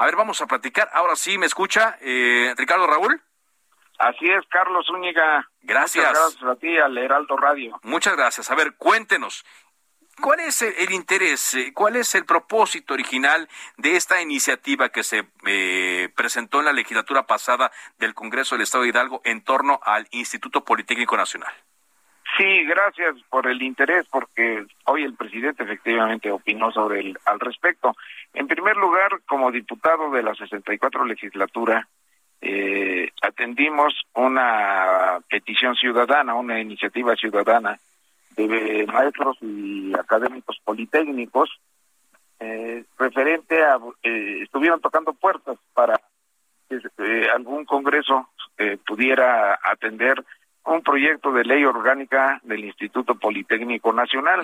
A ver, vamos a platicar. Ahora sí, ¿me escucha eh, Ricardo Raúl? Así es, Carlos Zúñiga. Gracias. Muchas gracias a ti, al Heraldo Radio. Muchas gracias. A ver, cuéntenos. ¿Cuál es el interés, eh, cuál es el propósito original de esta iniciativa que se eh, presentó en la legislatura pasada del Congreso del Estado de Hidalgo en torno al Instituto Politécnico Nacional? Sí, gracias por el interés, porque hoy el presidente efectivamente opinó sobre el al respecto. En primer lugar, como diputado de la 64 legislatura, eh, atendimos una petición ciudadana, una iniciativa ciudadana de maestros y académicos politécnicos eh, referente a eh, estuvieron tocando puertas para que eh, algún congreso eh, pudiera atender un proyecto de ley orgánica del Instituto Politécnico Nacional.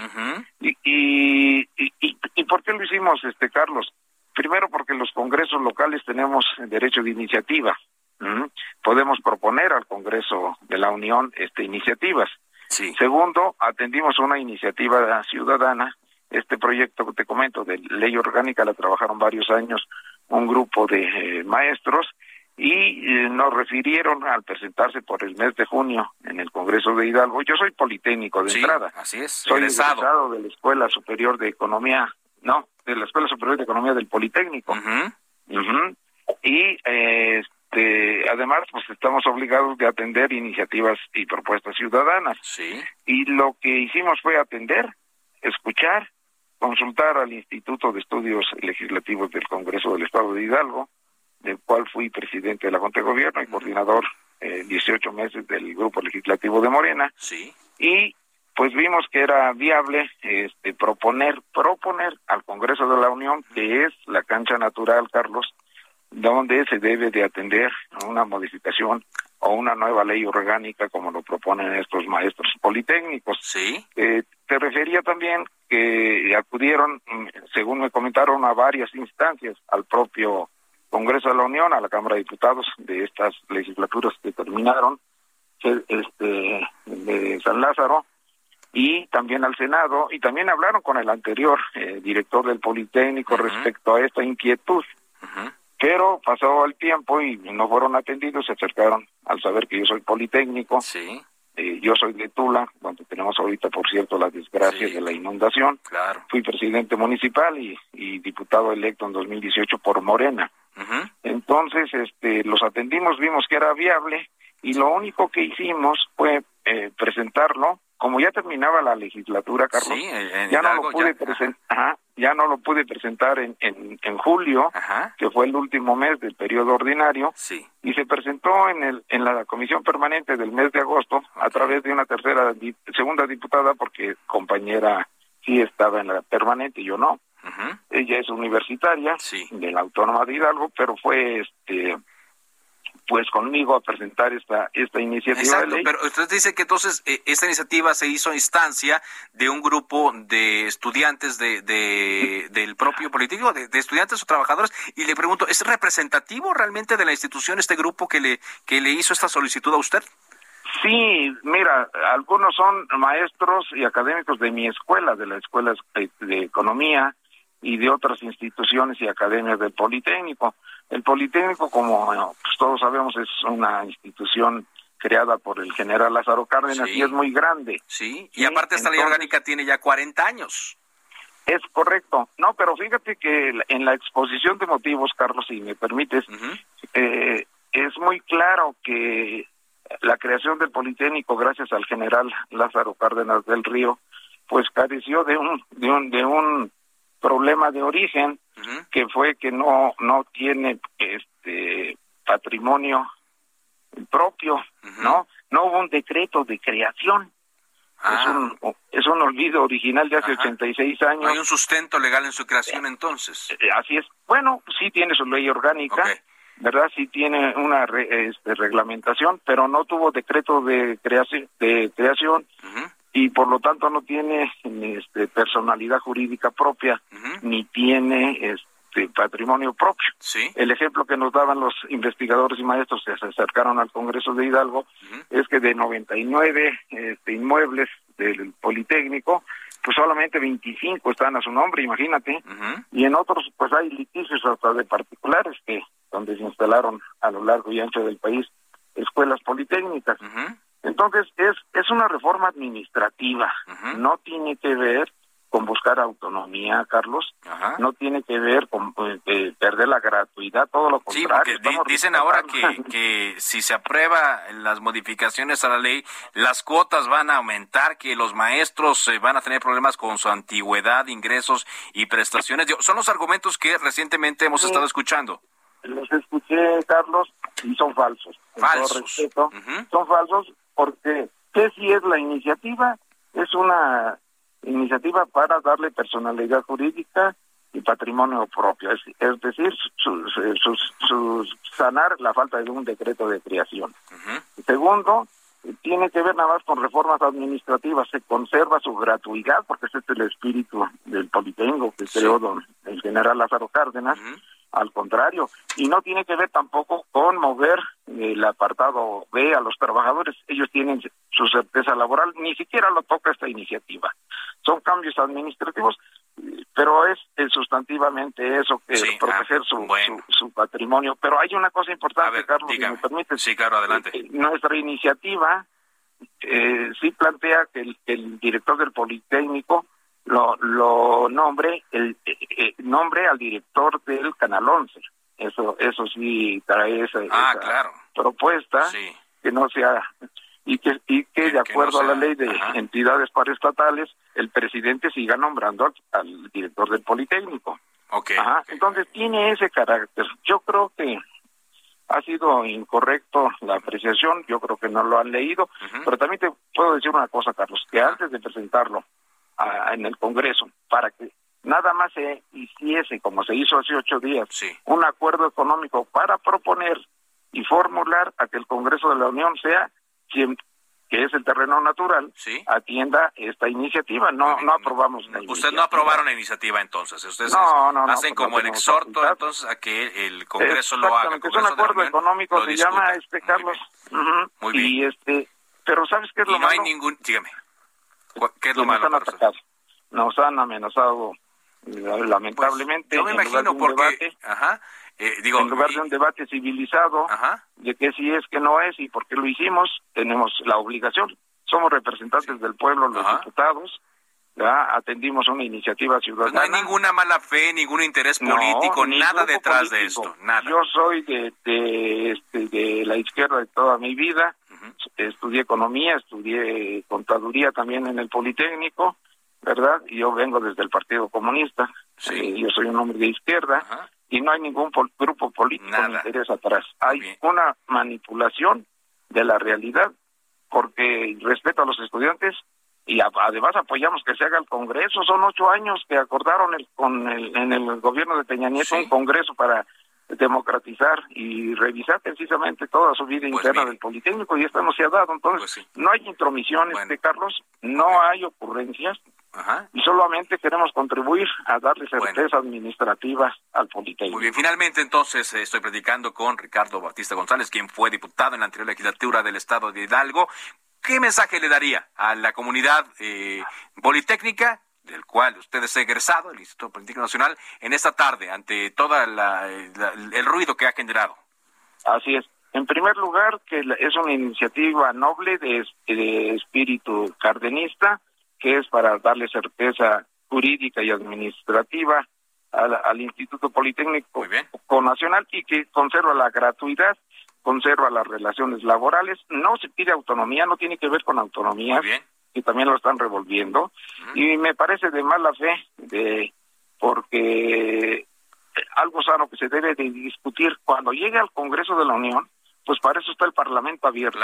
Y, y, y, y por qué lo hicimos este Carlos primero porque los congresos locales tenemos derecho de iniciativa podemos proponer al Congreso de la Unión este iniciativas. Segundo, atendimos una iniciativa ciudadana. Este proyecto que te comento de ley orgánica la trabajaron varios años un grupo de eh, maestros y eh, nos refirieron al presentarse por el mes de junio en el Congreso de Hidalgo. Yo soy politécnico de entrada. Así es. Soy egresado. de la Escuela Superior de Economía, no, de la Escuela Superior de Economía del Politécnico. Y eh, este, además, pues estamos obligados de atender iniciativas y propuestas ciudadanas. Sí. Y lo que hicimos fue atender, escuchar, consultar al Instituto de Estudios Legislativos del Congreso del Estado de Hidalgo, del cual fui presidente de la Junta de Gobierno y coordinador eh, 18 meses del Grupo Legislativo de Morena. Sí. Y pues vimos que era viable este, proponer, proponer al Congreso de la Unión, que es la cancha natural, Carlos, donde se debe de atender una modificación o una nueva ley orgánica como lo proponen estos maestros politécnicos. Sí. Eh, te refería también que acudieron, mm, según me comentaron, a varias instancias, al propio Congreso de la Unión, a la Cámara de Diputados de estas legislaturas que terminaron, este, de San Lázaro, y también al Senado, y también hablaron con el anterior eh, director del Politécnico respecto a esta inquietud. Pero pasó el tiempo y no fueron atendidos, se acercaron al saber que yo soy politécnico. Sí. Eh, yo soy de Tula, donde tenemos ahorita, por cierto, la desgracia de la inundación. Claro. Fui presidente municipal y, y diputado electo en 2018 por Morena. Entonces, este, los atendimos, vimos que era viable y lo único que hicimos fue eh, presentarlo. Como ya terminaba la legislatura, Carlos, ya no lo pude presentar, ya no lo pude presentar en, en, en julio, que fue el último mes del periodo ordinario, y se presentó en el en la comisión permanente del mes de agosto a través de una tercera segunda diputada porque compañera sí estaba en la permanente y yo no. Ella es universitaria de la Autónoma de Hidalgo, pero fue este pues conmigo a presentar esta esta iniciativa Exacto, de ley. pero usted dice que entonces eh, esta iniciativa se hizo a instancia de un grupo de estudiantes de, de del propio político, de, de, estudiantes o trabajadores, y le pregunto, ¿es representativo realmente de la institución este grupo que le que le hizo esta solicitud a usted? Sí, mira, algunos son maestros y académicos de mi escuela, de la Escuela de Economía y de otras instituciones y academias del Politécnico. El Politécnico, como pues, todos sabemos, es una institución creada por el general Lázaro Cárdenas Sí. y es muy grande. Sí, y aparte esta ley orgánica tiene ya 40 años. Es correcto. No, pero fíjate que en la exposición de motivos, Carlos, si me permites, eh, es muy claro que la creación del Politécnico, gracias al general Lázaro Cárdenas del Río, pues careció de un de un de un problema de origen que fue que no no tiene este patrimonio propio, ¿no? No hubo un decreto de creación. Es, un, es un olvido original de hace 86 años. ¿No hay un sustento legal en su creación entonces? Eh, así es. Bueno, sí tiene su ley orgánica. ¿verdad? Sí tiene una este, reglamentación, pero no tuvo decreto de creación, de creación y por lo tanto no tiene este, personalidad jurídica propia, ni tiene este, patrimonio propio. ¿Sí? El ejemplo que nos daban los investigadores y maestros que se acercaron al Congreso de Hidalgo es que de 99 este, inmuebles del Politécnico, pues solamente 25 están a su nombre, imagínate, y en otros pues hay litigios hasta de particulares que donde se instalaron a lo largo y ancho del país escuelas politécnicas. Entonces es es una reforma administrativa, no tiene que ver con buscar autonomía, Carlos, no tiene que ver con pues, perder la gratuidad, todo lo contrario. Sí, porque dicen ahora que, que si se aprueba las modificaciones a la ley, las cuotas van a aumentar, que los maestros eh, van a tener problemas con su antigüedad, ingresos y prestaciones. Son los argumentos que recientemente hemos estado escuchando. Los escuché, Carlos, y son falsos. Falsos. Son falsos porque, ¿qué si es la iniciativa? Es una iniciativa para darle personalidad jurídica y patrimonio propio, es, decir, su, sanar la falta de un decreto de creación. Segundo, tiene que ver nada más con reformas administrativas, se conserva su gratuidad, porque ese es el espíritu del Politécnico que creó don, el general Lázaro Cárdenas, al contrario, y no tiene que ver tampoco con mover el apartado B a los trabajadores, ellos tienen su certeza laboral, ni siquiera lo toca esta iniciativa. Son cambios administrativos, pero es, sustantivamente eso, que proteger su, su, patrimonio. Pero hay una cosa importante, Carlos, si me permite. Sí, claro, adelante. Eh, nuestra iniciativa eh, sí plantea que el director del Politécnico lo, lo nombre el eh, eh, nombre al director del canal 11 eso eso sí trae esa, ah, propuesta que no sea y que y que, de acuerdo a la ley de entidades paraestatales el presidente siga nombrando al, director del politécnico. Okay, entonces tiene ese carácter. Yo creo que ha sido incorrecto la apreciación, yo creo que no lo han leído, pero también te puedo decir una cosa, Carlos, que antes de presentarlo en el Congreso para que nada más se hiciese, como se hizo hace ocho días, un acuerdo económico para proponer y formular a que el Congreso de la Unión sea quien que es el terreno natural, atienda esta iniciativa. No no aprobamos la Ustedes no aprobaron la iniciativa entonces. Ustedes hacen como el exhorto entonces a que el Congreso lo haga. es un acuerdo económico, se llama este Carlos. Muy bien. Y este, pero ¿sabes qué es lo y no hay ningún, dígame. ¿Qué es lo malo? Nos han, nos han amenazado lamentablemente. Pues, yo me imagino porque, ajá, eh, digo, en lugar de un debate civilizado de que si es que no es y por qué lo hicimos, tenemos la obligación. Somos representantes del pueblo, los diputados, ¿ya? atendimos una iniciativa ciudadana. Pues no hay ninguna mala fe, ningún interés político, nada detrás de esto, nada. Yo soy de, de, este, de la izquierda de toda mi vida, estudié economía, estudié contaduría también en el Politécnico, ¿verdad? Y yo vengo desde el Partido Comunista, sí. Eh, yo soy un hombre de izquierda, y no hay ningún grupo político que me interesa atrás. Hay una manipulación de la realidad, porque respeto a los estudiantes y además apoyamos que se haga el Congreso. Son ocho años que acordaron el, con el, en el gobierno de Peña Nieto un Congreso para democratizar y revisar precisamente toda su vida pues interna del Politécnico y esto no se ha dado. Entonces, pues no hay intromisiones de Carlos, no hay ocurrencias y solamente queremos contribuir a darle certeza administrativa al Politécnico. Muy bien, finalmente entonces eh, estoy predicando con Ricardo Batista González, quien fue diputado en la anterior legislatura del Estado de Hidalgo. ¿Qué mensaje le daría a la comunidad eh, politécnica del cual usted es egresado, el Instituto Político Nacional, en esta tarde, ante todo el ruido que ha generado? Así es. En primer lugar, que es una iniciativa noble de, espíritu cardenista, que es para darle certeza jurídica y administrativa al, Instituto Politécnico Nacional y que conserva la gratuidad, conserva las relaciones laborales, no se pide autonomía, no tiene que ver con autonomía, y también lo están revolviendo. Y me parece de mala fe, de porque algo sano que se debe de discutir cuando llegue al Congreso de la Unión, pues para eso está el Parlamento abierto.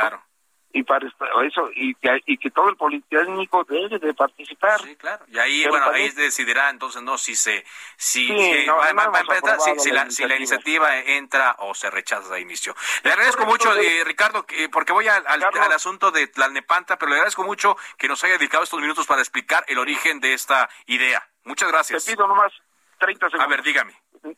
Y para eso y que, y que todo el politécnico debe de participar. Sí, claro. Y ahí bueno, ahí decidirá entonces no si se si si, la, si, la, iniciativa entra o se rechaza de inicio. Le agradezco mucho eh, Ricardo porque voy al, al, asunto de Tlalnepanta, pero le agradezco mucho que nos haya dedicado estos minutos para explicar el origen de esta idea. Muchas gracias. Te pido nomás 30 segundos. A ver, dígame.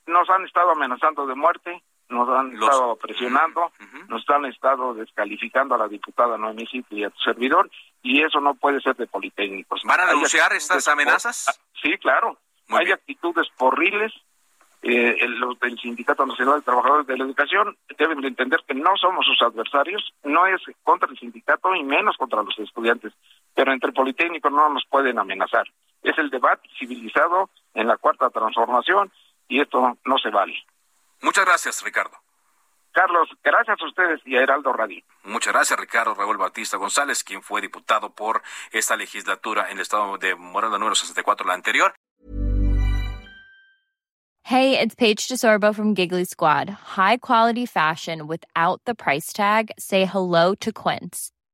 Nos han estado amenazando de muerte nos han estado presionando, nos han estado descalificando a la diputada Noemí y a tu servidor, y eso no puede ser de Politécnicos. ¿Van a denunciar estas amenazas? Ah, sí, claro. Hay actitudes porriles. Eh, los del Sindicato Nacional de Trabajadores de la Educación deben de entender que no somos sus adversarios, no es contra el sindicato y menos contra los estudiantes, pero entre Politécnicos no nos pueden amenazar. Es el debate civilizado en la cuarta transformación y esto no se vale. Muchas gracias, Ricardo. Carlos, gracias a ustedes y a Heraldo Radio. Muchas gracias, Ricardo Raúl Batista González, quien fue diputado por esta legislatura en el estado de Morena número 64, la anterior. Hey, it's Paige DeSorbo from Giggly Squad. High quality fashion without the price tag. Say hello to Quince.